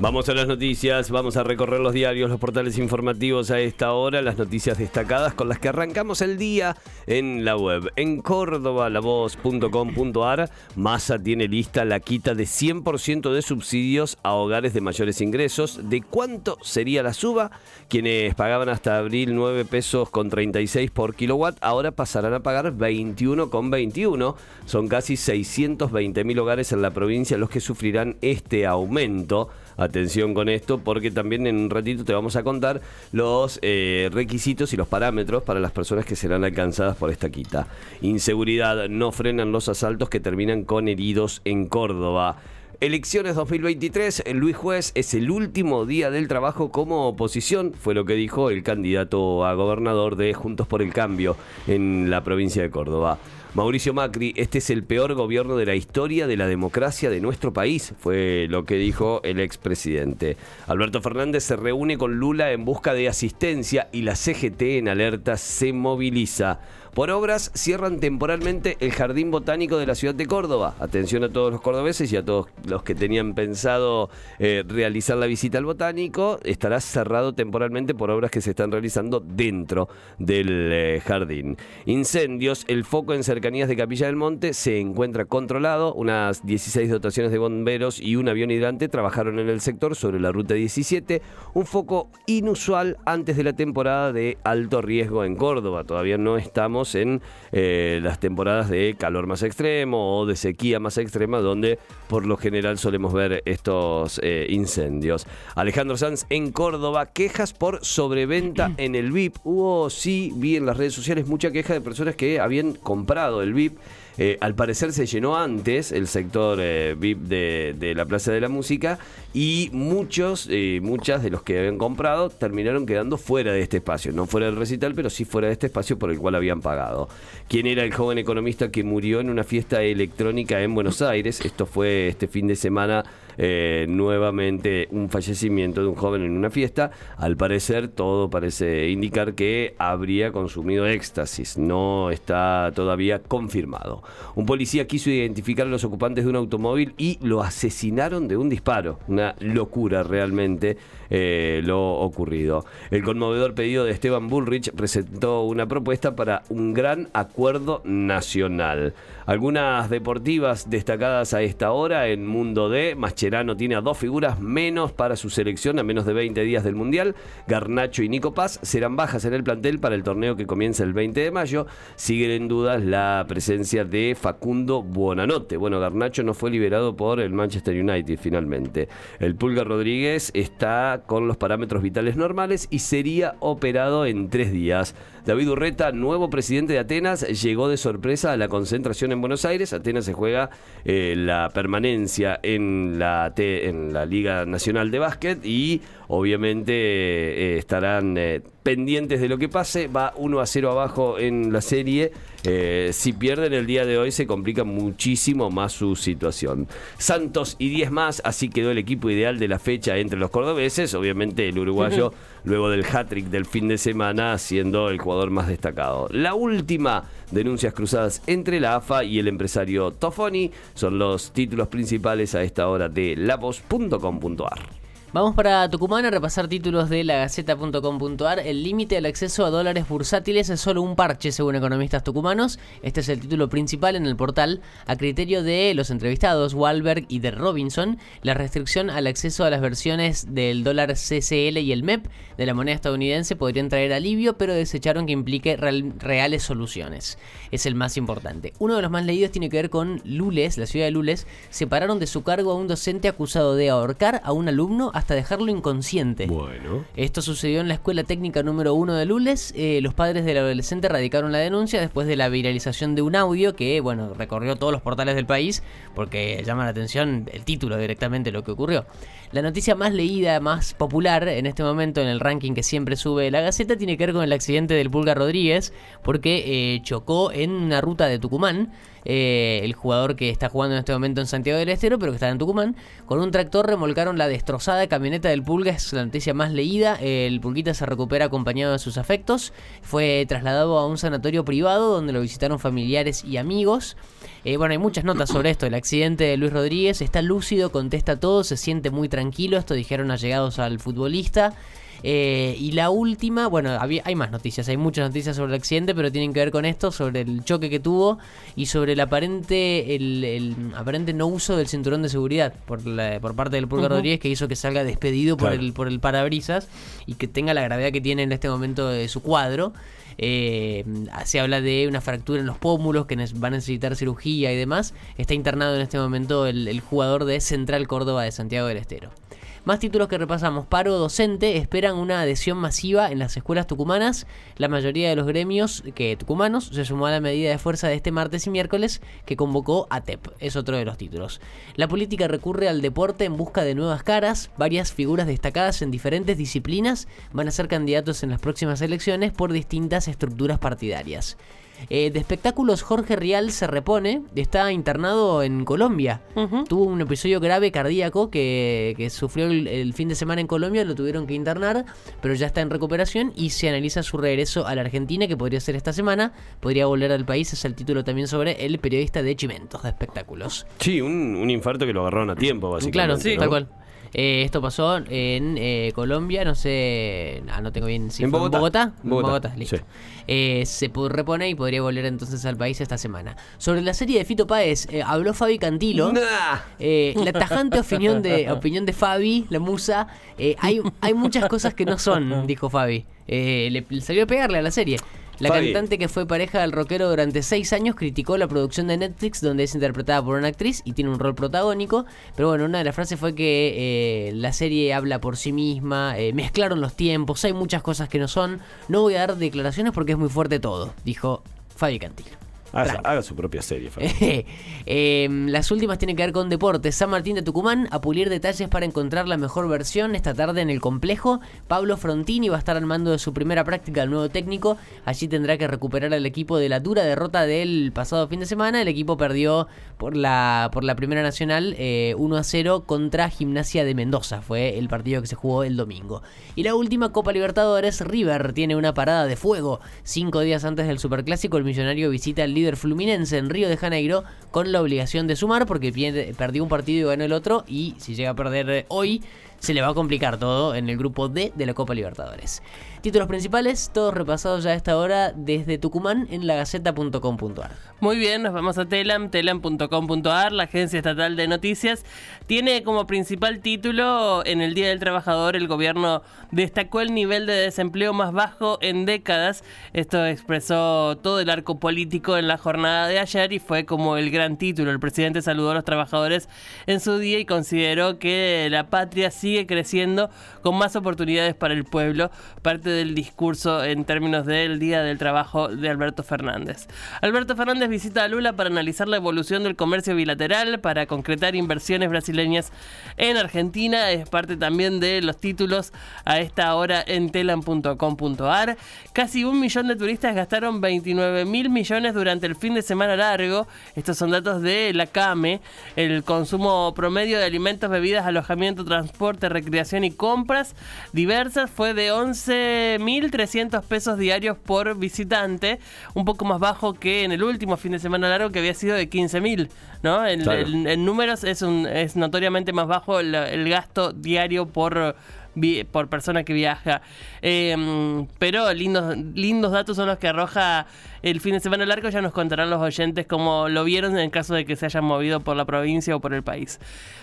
Vamos a las noticias, vamos a recorrer los diarios, los portales informativos a esta hora, las noticias destacadas con las que arrancamos el día en la web. En Córdoba, lavoz.com.ar, Massa tiene lista la quita de 100% de subsidios a hogares de mayores ingresos. ¿De cuánto sería la suba? Quienes pagaban hasta abril 9 pesos con 36 por kilowatt, ahora pasarán a pagar 21 con 21. Son casi 620 mil hogares en la provincia los que sufrirán este aumento. Atención con esto porque también en un ratito te vamos a contar los eh, requisitos y los parámetros para las personas que serán alcanzadas por esta quita. Inseguridad, no frenan los asaltos que terminan con heridos en Córdoba. Elecciones 2023, Luis Juez es el último día del trabajo como oposición, fue lo que dijo el candidato a gobernador de Juntos por el Cambio en la provincia de Córdoba. Mauricio Macri, este es el peor gobierno de la historia de la democracia de nuestro país, fue lo que dijo el expresidente. Alberto Fernández se reúne con Lula en busca de asistencia y la CGT en alerta se moviliza. Por obras cierran temporalmente el Jardín Botánico de la ciudad de Córdoba. Atención a todos los cordobeses y a todos los que tenían pensado eh, realizar la visita al botánico. Estará cerrado temporalmente por obras que se están realizando dentro del eh, jardín. Incendios, el foco en cercanías de Capilla del Monte se encuentra controlado. Unas 16 dotaciones de bomberos y un avión hidrante trabajaron en el sector sobre la ruta 17. Un foco inusual antes de la temporada de alto riesgo en Córdoba. Todavía no estamos en eh, las temporadas de calor más extremo o de sequía más extrema, donde por lo general solemos ver estos eh, incendios. Alejandro Sanz en Córdoba, quejas por sobreventa en el VIP. Hubo, sí, vi en las redes sociales mucha queja de personas que habían comprado el VIP eh, al parecer se llenó antes el sector eh, VIP de, la Plaza de la Música y muchos, eh, muchas de los que habían comprado terminaron quedando fuera de este espacio. No fuera del recital, pero sí fuera de este espacio por el cual habían pagado. ¿Quién era el joven economista que murió en una fiesta electrónica en Buenos Aires? Esto fue este fin de semana. Nuevamente un fallecimiento de un joven en una fiesta. Al parecer, todo parece indicar que habría consumido éxtasis. No está todavía confirmado. Un policía quiso identificar a los ocupantes de un automóvil y lo asesinaron de un disparo. Una locura realmente eh, lo ocurrido. El conmovedor pedido de Esteban Bullrich presentó una propuesta para un gran acuerdo nacional. Algunas deportivas destacadas a esta hora en Mundo D. Mascherano tiene a dos figuras menos para su selección a menos de 20 días del Mundial. Garnacho y Nico Paz serán bajas en el plantel para el torneo que comienza el 20 de mayo. Siguen en dudas la presencia de Facundo Buonanote. Bueno, Garnacho no fue liberado por el Manchester United finalmente. El Pulga Rodríguez está con los parámetros vitales normales y sería operado en tres días. David Urreta, nuevo presidente de Atenas, llegó de sorpresa a la concentración en Buenos Aires. Atenas se juega eh, la permanencia en la, en la Liga Nacional de Básquet y obviamente eh, estarán eh, pendientes de lo que pase. Va 1 a 0 abajo en la serie. Si pierden el día de hoy se complica muchísimo más su situación. Santos y 10 más, así quedó el equipo ideal de la fecha entre los cordobeses. Obviamente el uruguayo, luego del hat-trick del fin de semana, siendo el jugador más destacado. La última, denuncias cruzadas entre la AFA y el empresario Tofoni, son los títulos principales a esta hora de lavos.com.ar. Vamos para Tucumán a repasar títulos de lagaceta.com.ar. El límite al acceso a dólares bursátiles es solo un parche, según economistas tucumanos. Este es el título principal en el portal. A criterio de los entrevistados, Walberg y de Robinson, la restricción al acceso a las versiones del dólar CCL y el MEP de la moneda estadounidense podrían traer alivio, pero desecharon que implique reales soluciones. Es el más importante. Uno de los más leídos tiene que ver con Lules, la ciudad de Lules. Separaron de su cargo a un docente acusado de ahorcar a un alumno hasta dejarlo inconsciente. Bueno. Esto sucedió en la Escuela Técnica número 1 de Lules. Eh, los padres del adolescente radicaron la denuncia después de la viralización de un audio que, bueno, recorrió todos los portales del país porque llama la atención el título directamente de lo que ocurrió. La noticia más leída, más popular en este momento en el ranking que siempre sube la Gaceta tiene que ver con el accidente del Pulga Rodríguez porque eh, chocó en una ruta de Tucumán eh, el jugador que está jugando en este momento en Santiago del Estero, pero que está en Tucumán. Con un tractor remolcaron la destrozada camioneta del Pulga, es la noticia más leída. El Pulguita se recupera acompañado de sus afectos. Fue trasladado a un sanatorio privado donde lo visitaron familiares y amigos. Eh, bueno, hay muchas notas sobre esto. El accidente de Luis Rodríguez está lúcido, contesta todo, se siente muy tranquilo. Esto dijeron allegados al futbolista. Eh, y la última, bueno, hay más noticias, hay muchas noticias sobre el accidente, pero tienen que ver con esto, sobre el choque que tuvo y sobre el aparente, el, aparente no uso del cinturón de seguridad por, por parte del Pulgar Rodríguez que hizo que salga despedido por, el, por el parabrisas y que tenga la gravedad que tiene en este momento de su cuadro. Eh, se habla de una fractura en los pómulos que va a necesitar cirugía y demás. Está internado en este momento el jugador de Central Córdoba de Santiago del Estero. Más títulos que repasamos. Paro docente. Esperan una adhesión masiva en las escuelas tucumanas. La mayoría de los gremios que tucumanos se sumó a la medida de fuerza de este martes y miércoles que convocó ATEP. Es otro de los títulos. La política recurre al deporte en busca de nuevas caras. Varias figuras destacadas en diferentes disciplinas van a ser candidatos en las próximas elecciones por distintas estructuras partidarias. Eh, de espectáculos, Jorge Rial se repone, está internado en Colombia. Tuvo un episodio grave cardíaco que, sufrió el, fin de semana en Colombia, lo tuvieron que internar, pero ya está en recuperación y se analiza su regreso a la Argentina, que podría ser esta semana. Podría volver al país, es el título también sobre el periodista de Chimentos, de espectáculos. Sí, un, infarto que lo agarraron a tiempo, básicamente. Claro, sí, tal cual. Eh, esto pasó en eh, Colombia, no sé, ah, no tengo bien si ¿En Bogotá? en Bogotá. listo. Eh, se repone y podría volver entonces al país esta semana. Sobre la serie de Fito Páez, habló Fabi Cantilo. la tajante opinión de, opinión de Fabi, la musa. hay, hay muchas cosas que no son, dijo Fabi. le salió a pegarle a la serie. La cantante que fue pareja del rockero durante seis años criticó la producción de Netflix donde es interpretada por una actriz y tiene un rol protagónico. Pero bueno, una de las frases fue que eh, la serie habla por sí misma, eh, mezclaron los tiempos, hay muchas cosas que no son. No voy a dar declaraciones porque es muy fuerte todo, dijo Fabi Cantilo. Haga, su propia serie. Em, las últimas tienen que ver con deportes. San Martín de Tucumán a pulir detalles para encontrar la mejor versión esta tarde en el complejo. Pablo Frontini va a estar al mando de su primera práctica al nuevo técnico. Allí tendrá que recuperar al equipo de la dura derrota del pasado fin de semana. El equipo perdió por la, por la Primera Nacional 1 eh, a 0 contra Gimnasia de Mendoza. Fue el partido que se jugó el domingo. Y la última Copa Libertadores, River tiene una parada de fuego. Cinco días antes del Superclásico, el millonario visita el líder Fluminense en Río de Janeiro con la obligación de sumar porque perdió un partido y ganó el otro. Y si llega a perder eh, hoy se le va a complicar todo en el grupo D de la Copa Libertadores. Títulos principales, todos repasados ya a esta hora desde Tucumán en lagaceta.com.ar. Muy bien, nos vamos a Telam, telam.com.ar, la agencia estatal de noticias. Tiene como principal título, en el Día del Trabajador, el gobierno destacó el nivel de desempleo más bajo en décadas. Esto expresó todo el arco político en la jornada de ayer y fue como el gran título. El presidente saludó a los trabajadores en su día y consideró que la patria sigue creciendo con más oportunidades para el pueblo. Parte del discurso en términos del Día del Trabajo de Alberto Fernández. Alberto Fernández visita a Lula para analizar la evolución del comercio bilateral, para concretar inversiones brasileñas en Argentina. Es parte también de los títulos a esta hora en telam.com.ar. Casi un millón de turistas gastaron 29 mil millones durante el fin de semana largo. Estos son datos de la CAME. El consumo promedio de alimentos, bebidas, alojamiento, transporte, recreación y compras diversas fue de 11 1.300 pesos diarios por visitante, un poco más bajo que en el último fin de semana largo que había sido de 15.000, ¿no? En, números es, un, es notoriamente más bajo el gasto diario por por persona que viaja. Em, pero lindos, lindos datos son los que arroja el fin de semana largo. Ya nos contarán los oyentes cómo lo vieron en caso de que se hayan movido por la provincia o por el país.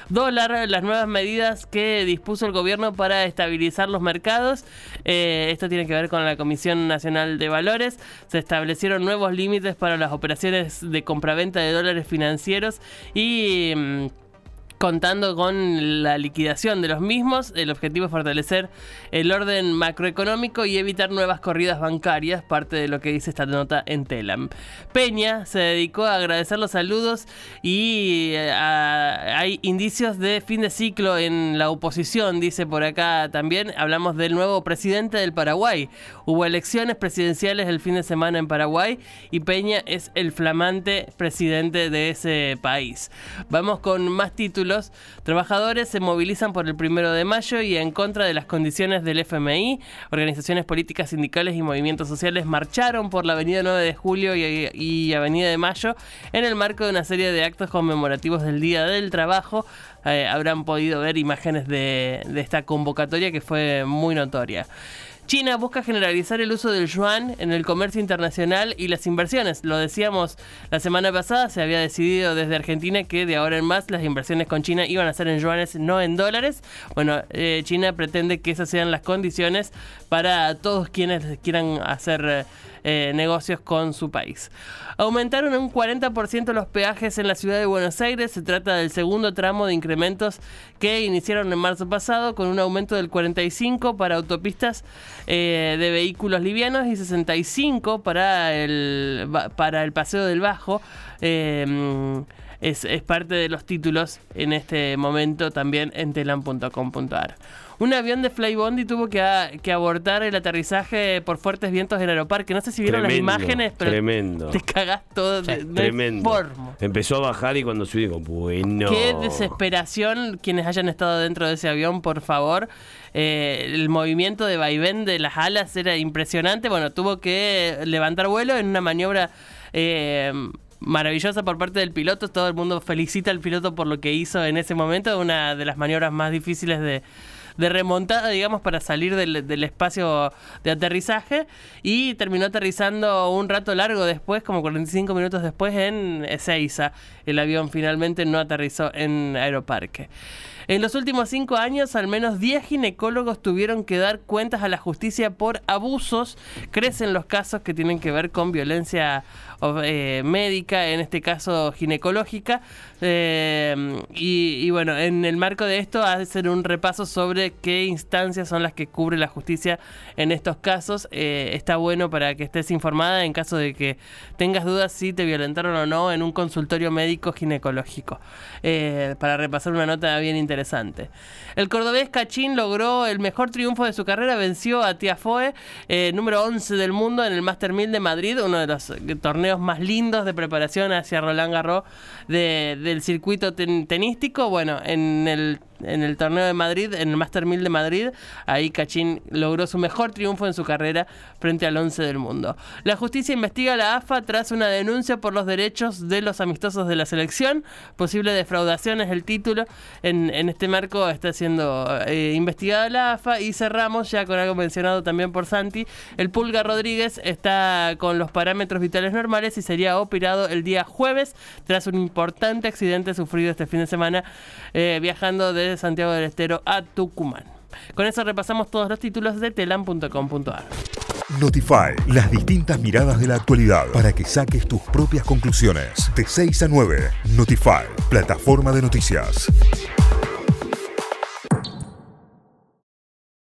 Dólar, las nuevas medidas que dispuso el gobierno para estabilizar los mercados. Eh, esto tiene que ver con la Comisión Nacional de Valores. Se establecieron nuevos límites para las operaciones de compraventa de dólares financieros y... Contando con la liquidación de los mismos. El objetivo es fortalecer el orden macroeconómico y evitar nuevas corridas bancarias, parte de lo que dice esta nota en Telam. Peña se dedicó a agradecer los saludos y eh, hay indicios de fin de ciclo en la oposición, dice por acá también. Hablamos del nuevo presidente del Paraguay. Hubo elecciones presidenciales el fin de semana en Paraguay y Peña es el flamante presidente de ese país. Vamos con más títulos Trabajadores se movilizan por el primero de mayo y en contra de las condiciones del FMI. Organizaciones políticas, sindicales y movimientos sociales marcharon por la Avenida 9 de Julio y, Avenida de Mayo en el marco de una serie de actos conmemorativos del Día del Trabajo. Eh, habrán podido ver imágenes de esta convocatoria que fue muy notoria. China busca generalizar el uso del yuan en el comercio internacional y las inversiones. Lo decíamos la semana pasada, se había decidido desde Argentina que de ahora en más las inversiones con China iban a ser en yuanes, no en dólares. Bueno, eh, China pretende que esas sean las condiciones para todos quienes quieran hacer eh, negocios con su país. Aumentaron un 40% los peajes en la ciudad de Buenos Aires. Se trata del segundo tramo de incrementos que iniciaron en marzo pasado con un aumento del 45% para autopistas eh, de vehículos livianos y 65% para el, para el paseo del Bajo. Eh, es, parte de los títulos en este momento también en telam.com.ar. Un avión de Flybondi tuvo que, abortar el aterrizaje por fuertes vientos en Aeroparque. No sé si vieron las imágenes, pero tremendo. te cagás todo. de, tremendo. Empezó a bajar y cuando subí digo, bueno. Qué desesperación quienes hayan estado dentro de ese avión, por favor. Eh, el movimiento de vaivén de las alas era impresionante. Bueno, tuvo que levantar vuelo en una maniobra... Eh, maravillosa por parte del piloto. Todo el mundo felicita al piloto por lo que hizo en ese momento. Una de las maniobras más difíciles de, de remontada, digamos, para salir del, espacio de aterrizaje. Y terminó aterrizando un rato largo después, como 45 minutos después, en Ezeiza. El avión finalmente no aterrizó en Aeroparque. En los últimos cinco años, al menos 10 ginecólogos tuvieron que dar cuentas a la justicia por abusos. Crecen los casos que tienen que ver con violencia eh, médica, en este caso ginecológica. Eh, y, bueno, en el marco de esto, hacer un repaso sobre qué instancias son las que cubre la justicia en estos casos. Eh, está bueno para que estés informada en caso de que tengas dudas si te violentaron o no en un consultorio médico ginecológico. para repasar una nota bien interesante. El cordobés Cachín logró el mejor triunfo de su carrera, venció a Tiafoe, número 11 del mundo en el Master 1000 de Madrid, uno de los torneos más lindos de preparación hacia Roland Garros del circuito tenístico. Bueno, en el en el torneo de Madrid, en el Master 1000 de Madrid, ahí Cachín logró su mejor triunfo en su carrera frente al 11 del mundo. La justicia investiga a la AFA tras una denuncia por los derechos de los amistosos de la selección. Posible defraudación es el título. En, este marco está siendo eh, investigada la AFA y cerramos ya con algo mencionado también por Santi. El Pulga Rodríguez está con los parámetros vitales normales y sería operado el día jueves tras un importante accidente sufrido este fin de semana eh, viajando de Santiago del Estero a Tucumán. Con eso repasamos todos los títulos de telam.com.ar. Notify, las distintas miradas de la actualidad para que saques tus propias conclusiones. De 6 a 9, Notify, plataforma de noticias.